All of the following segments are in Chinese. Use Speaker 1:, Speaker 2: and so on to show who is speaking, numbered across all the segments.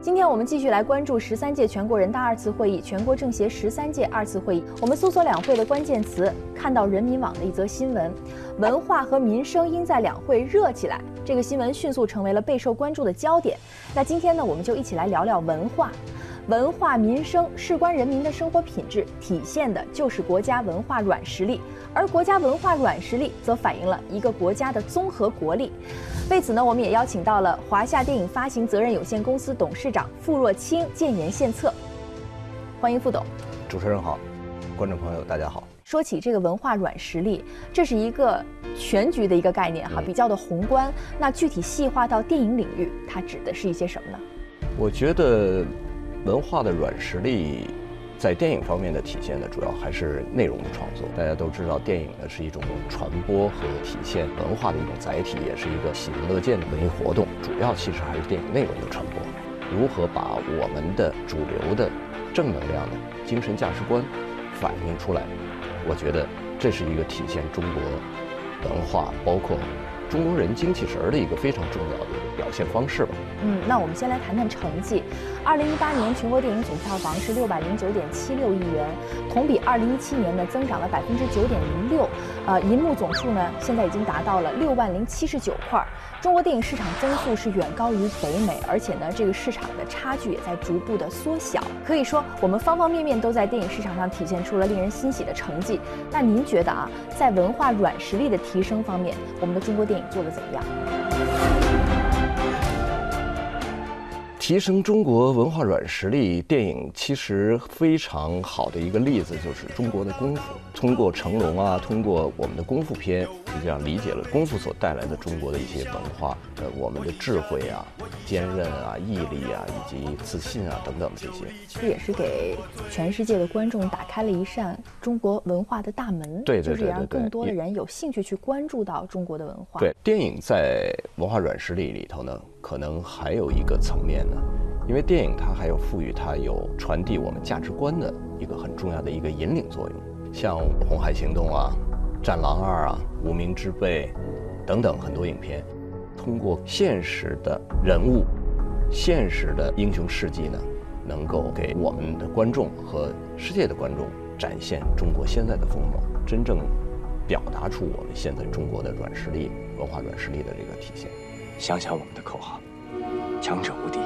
Speaker 1: 今天我们继续来关注十三届全国人大二次会议、全国政协十三届二次会议。我们搜索两会的关键词，看到人民网的一则新闻：文化和民生应在两会热起来。这个新闻迅速成为了备受关注的焦点。那今天呢，我们就一起来聊聊文化。文化民生事关人民的生活品质，体现的就是国家文化软实力，而国家文化软实力则反映了一个国家的综合国力。为此呢，我们也邀请到了华夏电影发行责任有限公司董事长傅若清建言献策。欢迎傅董。
Speaker 2: 主持人好，观众朋友大家好。
Speaker 1: 说起这个文化软实力，这是一个全局的一个概念哈，比较的宏观。那具体细化到电影领域，它指的是一些什么呢？
Speaker 2: 我觉得。文化的软实力，在电影方面的体现呢，主要还是内容的创作。大家都知道，电影呢是一种传播和体现文化的一种载体，也是一个喜闻乐见的文艺活动。主要其实还是电影内容的传播。如何把我们的主流的正能量的精神价值观反映出来？我觉得这是一个体现中国文化，包括。中国人精气神儿的一个非常重要的表现方式吧。
Speaker 1: 嗯，那我们先来谈谈成绩。二零一八年全国电影总票房是六百零九点七六亿元，同比二零一七年呢增长了百分之九点零六。呃，银幕总数呢现在已经达到了六万零七十九块。中国电影市场增速是远高于北美，而且呢这个市场的差距也在逐步的缩小。可以说，我们方方面面都在电影市场上体现出了令人欣喜的成绩。那您觉得啊，在文化软实力的提升方面，我们的中国电影做得怎么样？
Speaker 2: 提升中国文化软实力，电影其实非常好的一个例子就是中国的功夫。通过成龙啊，通过我们的功夫片，实际上理解了功夫所带来的中国的一些文化，呃，我们的智慧啊、坚韧啊、毅力啊，以及自信啊等等这些。
Speaker 1: 这也是给全世界的观众打开了一扇中国文化的大门。
Speaker 2: 对对对对对。
Speaker 1: 就是让更多的人有兴趣去关注到中国的文化。
Speaker 2: 对，电影在文化软实力里头呢。可能还有一个层面呢，因为电影它还有赋予它有传递我们价值观的一个很重要的一个引领作用，像《红海行动》啊，《战狼二》啊，《无名之辈》等等很多影片，通过现实的人物、现实的英雄事迹呢，能够给我们的观众和世界的观众展现中国现在的风貌，真正表达出我们现在中国的软实力、文化软实力的这个体现。
Speaker 3: 想想我们的口号：强者无敌。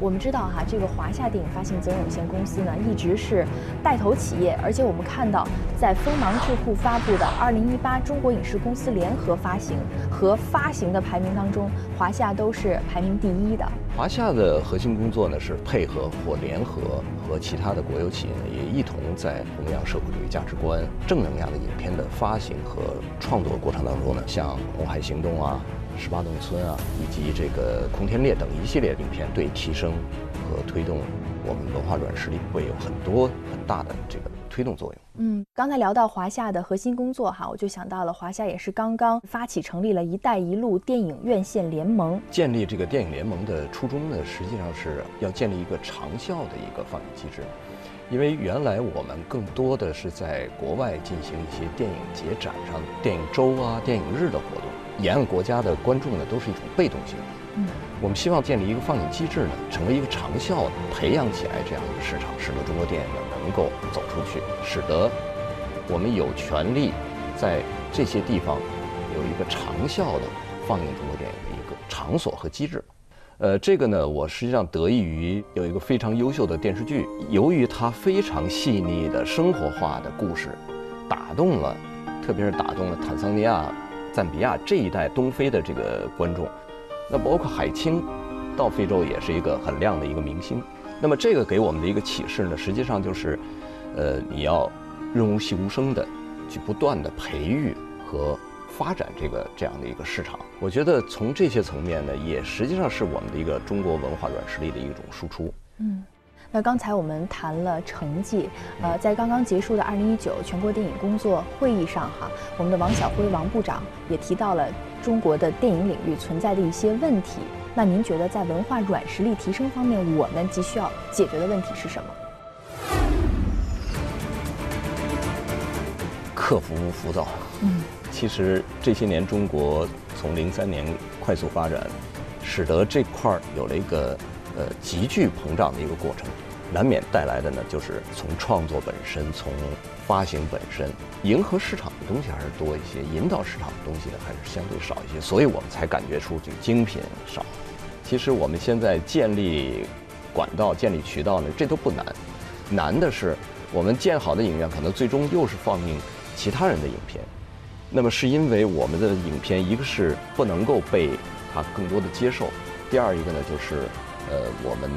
Speaker 1: 我们知道哈，这个华夏电影发行责任有限公司呢，一直是带头企业，而且我们看到，在锋芒智库发布的二零一八中国影视公司联合发行和发行的排名当中，华夏都是排名第一的。
Speaker 2: 华夏的核心工作呢，是配合或联合和其他的国有企业呢，也一同在弘扬社会主义价值观、正能量的影片的发行和创作过程当中呢，像《红海行动》啊。十八洞村啊，以及这个空天猎等一系列影片，对提升和推动我们文化软实力会有很多很大的这个推动作用。
Speaker 1: 嗯，刚才聊到华夏的核心工作哈，我就想到了华夏也是刚刚发起成立了一带一路电影院线联盟。
Speaker 2: 建立这个电影联盟的初衷呢，实际上是要建立一个长效的一个放映机制，因为原来我们更多的是在国外进行一些电影节展上、电影周啊、电影日的活动。沿岸国家的观众呢，都是一种被动性的。嗯，我们希望建立一个放映机制呢，成为一个长效的，培养起来这样一个市场，使得中国电影呢能够走出去，使得我们有权利在这些地方有一个长效的放映中国电影的一个场所和机制。呃，这个呢，我实际上得益于有一个非常优秀的电视剧，由于它非常细腻的生活化的故事，打动了，特别是打动了坦桑尼亚。赞比亚这一代东非的这个观众，那包括海清，到非洲也是一个很亮的一个明星。那么这个给我们的一个启示呢，实际上就是，呃，你要润物细无声的去不断的培育和发展这个这样的一个市场。我觉得从这些层面呢，也实际上是我们的一个中国文化软实力的一种输出。嗯。
Speaker 1: 那刚才我们谈了成绩，呃，在刚刚结束的二零一九全国电影工作会议上，哈，我们的王晓辉王部长也提到了中国的电影领域存在的一些问题。那您觉得在文化软实力提升方面，我们急需要解决的问题是什么？
Speaker 2: 克服浮躁。嗯，其实这些年中国从零三年快速发展，使得这块儿有了一个呃急剧膨胀的一个过程，难免带来的呢就是从创作本身，从发行本身，迎合市场的东西还是多一些，引导市场的东西呢还是相对少一些，所以我们才感觉出这个精品少。其实我们现在建立管道、建立渠道呢，这都不难，难的是我们建好的影院可能最终又是放映其他人的影片。那么是因为我们的影片，一个是不能够被他更多的接受，第二一个呢就是呃我们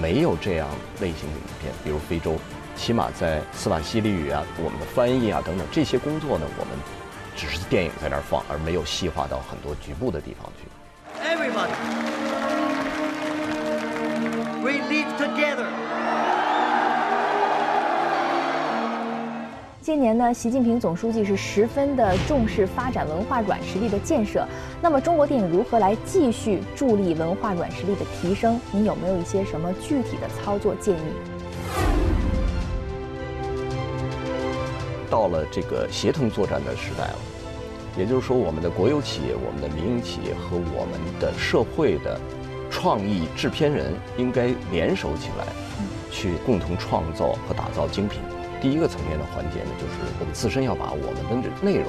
Speaker 2: 没有这样类型的影片，比如非洲，起码在斯瓦西里语啊、我们的翻译啊等等这些工作呢，我们只是电影在那儿放，而没有细化到很多局部的地方去。Everybody.
Speaker 1: We live together. 今年呢，习近平总书记是十分的重视发展文化软实力的建设。那么，中国电影如何来继续助力文化软实力的提升？您有没有一些什么具体的操作建议？
Speaker 2: 到了这个协同作战的时代了，也就是说，我们的国有企业、我们的民营企业和我们的社会的。创意制片人应该联手起来，去共同创造和打造精品。第一个层面的环节呢，就是我们自身要把我们的内容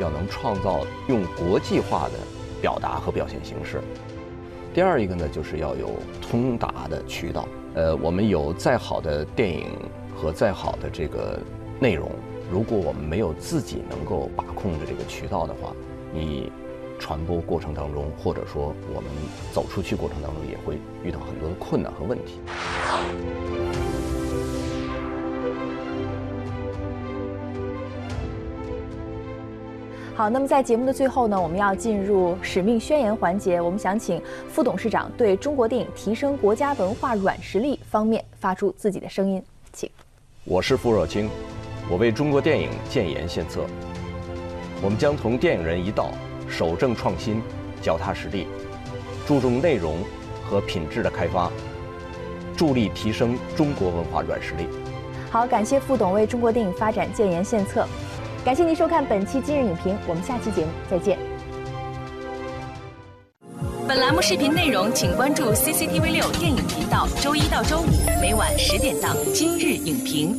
Speaker 2: 要能创造用国际化的表达和表现形式。第二一个呢，就是要有通达的渠道。呃，我们有再好的电影和再好的这个内容，如果我们没有自己能够把控的这个渠道的话，你。传播过程当中，或者说我们走出去过程当中，也会遇到很多的困难和问题。
Speaker 1: 好，那么在节目的最后呢，我们要进入使命宣言环节。我们想请副董事长对中国电影提升国家文化软实力方面发出自己的声音，请。
Speaker 2: 我是傅若清，我为中国电影建言献策。我们将同电影人一道。守正创新，脚踏实地，注重内容和品质的开发，助力提升中国文化软实力。
Speaker 1: 好，感谢傅董为中国电影发展建言献策。感谢您收看本期今日影评，我们下期节目再见。
Speaker 4: 本栏目视频内容，请关注 CCTV 六电影频道，周一到周五每晚十点档《今日影评》。